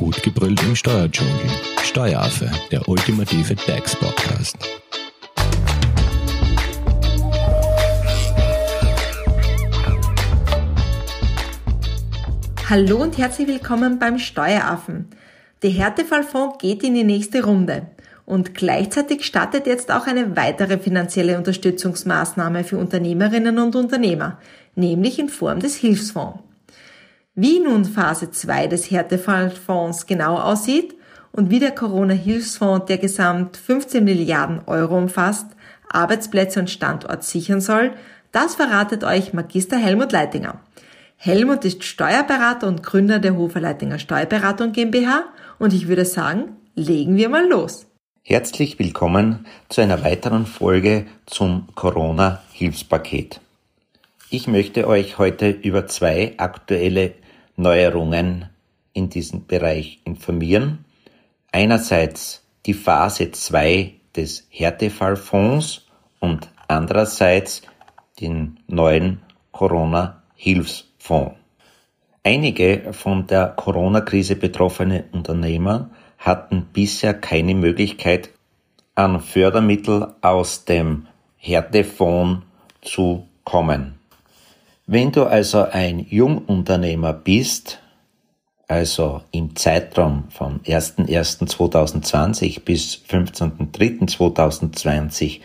Gut gebrüllt im Steuerdschungel. Steueraffe, der ultimative DAX-Podcast. Hallo und herzlich willkommen beim Steueraffen. Der Härtefallfonds geht in die nächste Runde. Und gleichzeitig startet jetzt auch eine weitere finanzielle Unterstützungsmaßnahme für Unternehmerinnen und Unternehmer, nämlich in Form des Hilfsfonds. Wie nun Phase 2 des Härtefallfonds genau aussieht und wie der Corona-Hilfsfonds, der gesamt 15 Milliarden Euro umfasst, Arbeitsplätze und Standort sichern soll, das verratet euch Magister Helmut Leitinger. Helmut ist Steuerberater und Gründer der Hofer Leitinger Steuerberatung GmbH und ich würde sagen, legen wir mal los. Herzlich willkommen zu einer weiteren Folge zum Corona-Hilfspaket. Ich möchte euch heute über zwei aktuelle Neuerungen in diesem Bereich informieren. Einerseits die Phase 2 des Härtefallfonds und andererseits den neuen Corona-Hilfsfonds. Einige von der Corona-Krise betroffene Unternehmer hatten bisher keine Möglichkeit, an Fördermittel aus dem Härtefonds zu kommen. Wenn du also ein Jungunternehmer bist, also im Zeitraum vom 01.01.2020 bis 15.03.2020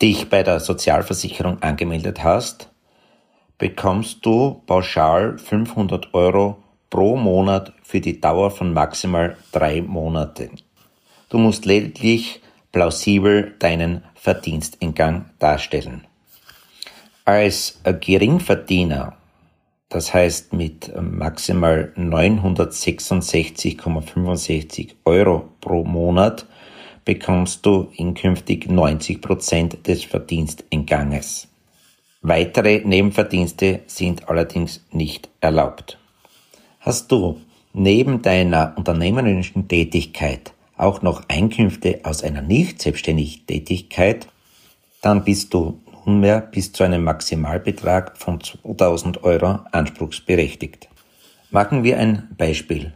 dich bei der Sozialversicherung angemeldet hast, bekommst du pauschal 500 Euro pro Monat für die Dauer von maximal drei Monaten. Du musst lediglich plausibel deinen Verdiensteingang darstellen. Als Geringverdiener, das heißt mit maximal 966,65 Euro pro Monat, bekommst du inkünftig 90 Prozent des Verdiensteinganges. Weitere Nebenverdienste sind allerdings nicht erlaubt. Hast du neben deiner unternehmerischen Tätigkeit auch noch Einkünfte aus einer nicht selbstständigen Tätigkeit, dann bist du nunmehr bis zu einem Maximalbetrag von 2000 Euro anspruchsberechtigt. Machen wir ein Beispiel.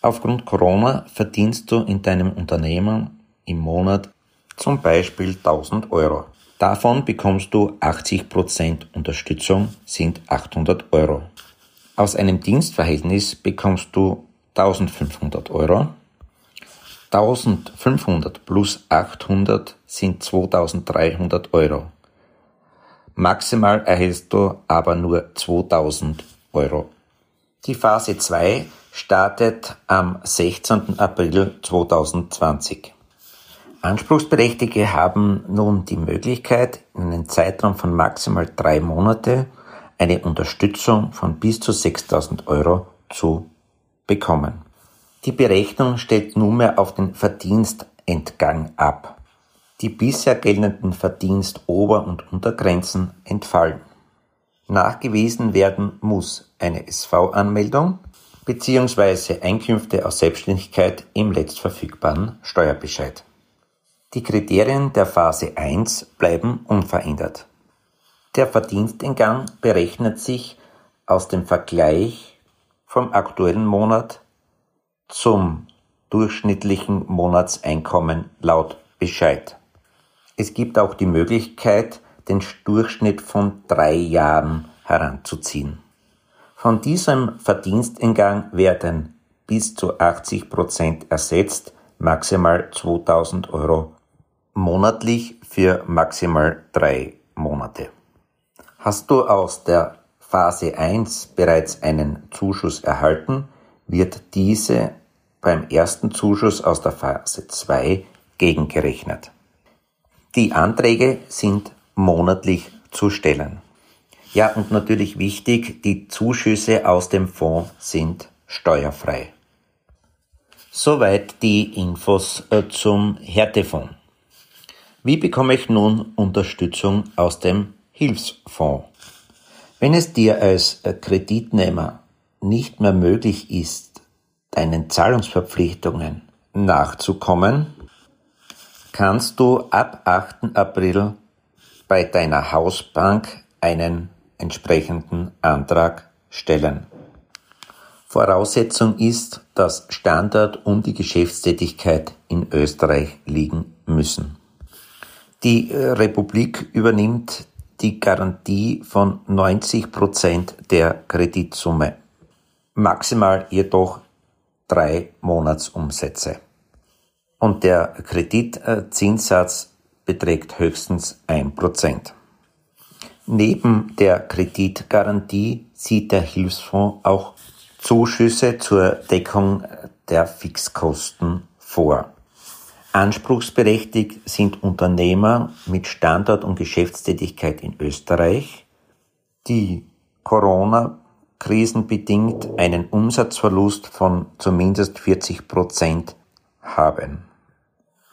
Aufgrund Corona verdienst du in deinem Unternehmen im Monat zum Beispiel 1000 Euro. Davon bekommst du 80% Unterstützung, sind 800 Euro. Aus einem Dienstverhältnis bekommst du 1500 Euro. 1500 plus 800 sind 2300 Euro. Maximal erhältst du aber nur 2000 Euro. Die Phase 2 startet am 16. April 2020. Anspruchsberechtigte haben nun die Möglichkeit, in einem Zeitraum von maximal drei Monate eine Unterstützung von bis zu 6000 Euro zu bekommen. Die Berechnung stellt nunmehr auf den Verdienstentgang ab. Die bisher geltenden Verdienstober- und Untergrenzen entfallen. Nachgewiesen werden muss eine SV-Anmeldung bzw. Einkünfte aus Selbstständigkeit im letztverfügbaren Steuerbescheid. Die Kriterien der Phase 1 bleiben unverändert. Der Verdiensteingang berechnet sich aus dem Vergleich vom aktuellen Monat zum durchschnittlichen Monatseinkommen laut Bescheid. Es gibt auch die Möglichkeit, den Durchschnitt von drei Jahren heranzuziehen. Von diesem Verdiensteingang werden bis zu 80 Prozent ersetzt, maximal 2000 Euro monatlich für maximal drei Monate. Hast du aus der Phase 1 bereits einen Zuschuss erhalten, wird diese beim ersten Zuschuss aus der Phase 2 gegengerechnet. Die Anträge sind monatlich zu stellen. Ja, und natürlich wichtig, die Zuschüsse aus dem Fonds sind steuerfrei. Soweit die Infos äh, zum Härtefonds. Wie bekomme ich nun Unterstützung aus dem Hilfsfonds. Wenn es dir als äh, Kreditnehmer nicht mehr möglich ist, deinen Zahlungsverpflichtungen nachzukommen, kannst du ab 8. April bei deiner Hausbank einen entsprechenden Antrag stellen. Voraussetzung ist, dass Standort und die Geschäftstätigkeit in Österreich liegen müssen. Die äh, Republik übernimmt die Garantie von 90 Prozent der Kreditsumme, maximal jedoch drei Monatsumsätze. Und der Kreditzinssatz beträgt höchstens ein Prozent. Neben der Kreditgarantie sieht der Hilfsfonds auch Zuschüsse zur Deckung der Fixkosten vor. Anspruchsberechtigt sind Unternehmer mit Standort und Geschäftstätigkeit in Österreich, die Corona krisenbedingt einen Umsatzverlust von zumindest 40 Prozent haben.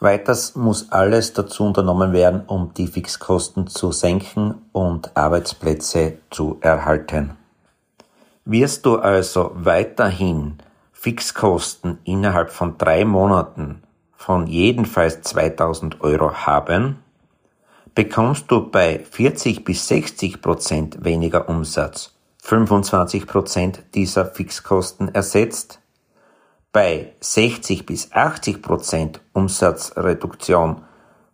Weiters muss alles dazu unternommen werden, um die Fixkosten zu senken und Arbeitsplätze zu erhalten. Wirst du also weiterhin Fixkosten innerhalb von drei Monaten von jedenfalls 2000 Euro haben, bekommst du bei 40 bis 60 Prozent weniger Umsatz 25 Prozent dieser Fixkosten ersetzt, bei 60 bis 80 Prozent Umsatzreduktion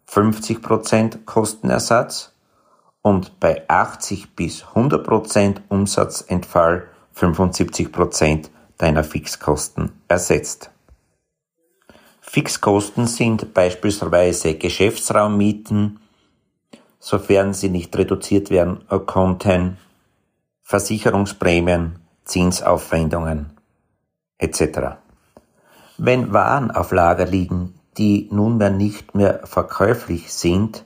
50 Prozent Kostenersatz und bei 80 bis 100 Prozent Umsatzentfall 75 Prozent deiner Fixkosten ersetzt. Fixkosten sind beispielsweise Geschäftsraummieten, sofern sie nicht reduziert werden konnten, Versicherungsprämien, Zinsaufwendungen etc. Wenn Waren auf Lager liegen, die nunmehr nicht mehr verkäuflich sind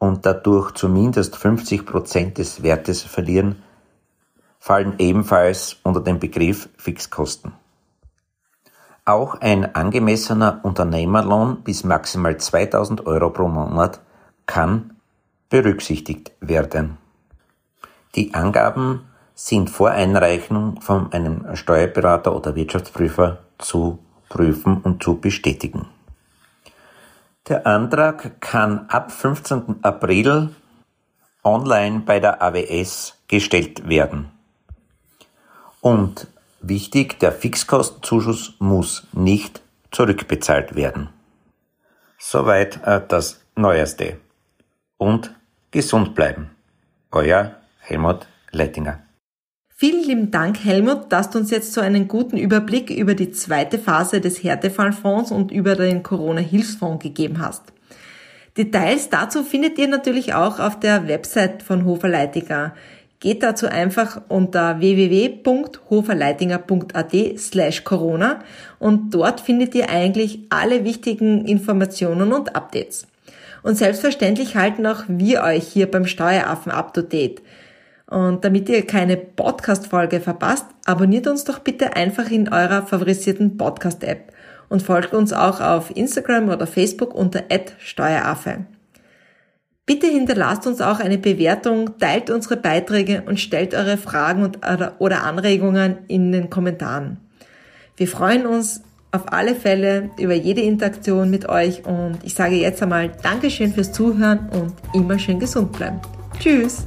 und dadurch zumindest 50 Prozent des Wertes verlieren, fallen ebenfalls unter den Begriff Fixkosten. Auch ein angemessener Unternehmerlohn bis maximal 2000 Euro pro Monat kann berücksichtigt werden. Die Angaben sind vor Einreichung von einem Steuerberater oder Wirtschaftsprüfer zu prüfen und zu bestätigen. Der Antrag kann ab 15. April online bei der AWS gestellt werden. Und wichtig, der Fixkostenzuschuss muss nicht zurückbezahlt werden. Soweit äh, das Neueste. Und gesund bleiben. Euer Helmut Leitinger. Vielen lieben Dank, Helmut, dass du uns jetzt so einen guten Überblick über die zweite Phase des Härtefallfonds und über den Corona-Hilfsfonds gegeben hast. Details dazu findet ihr natürlich auch auf der Website von Hofer Leitinger. Geht dazu einfach unter www.hoferleitinger.at slash Corona und dort findet ihr eigentlich alle wichtigen Informationen und Updates. Und selbstverständlich halten auch wir euch hier beim Steueraffen up to date. Und damit ihr keine Podcast-Folge verpasst, abonniert uns doch bitte einfach in eurer favorisierten Podcast-App und folgt uns auch auf Instagram oder Facebook unter @steueraffe. Bitte hinterlasst uns auch eine Bewertung, teilt unsere Beiträge und stellt eure Fragen und, oder Anregungen in den Kommentaren. Wir freuen uns auf alle Fälle über jede Interaktion mit euch und ich sage jetzt einmal Dankeschön fürs Zuhören und immer schön gesund bleiben. Tschüss!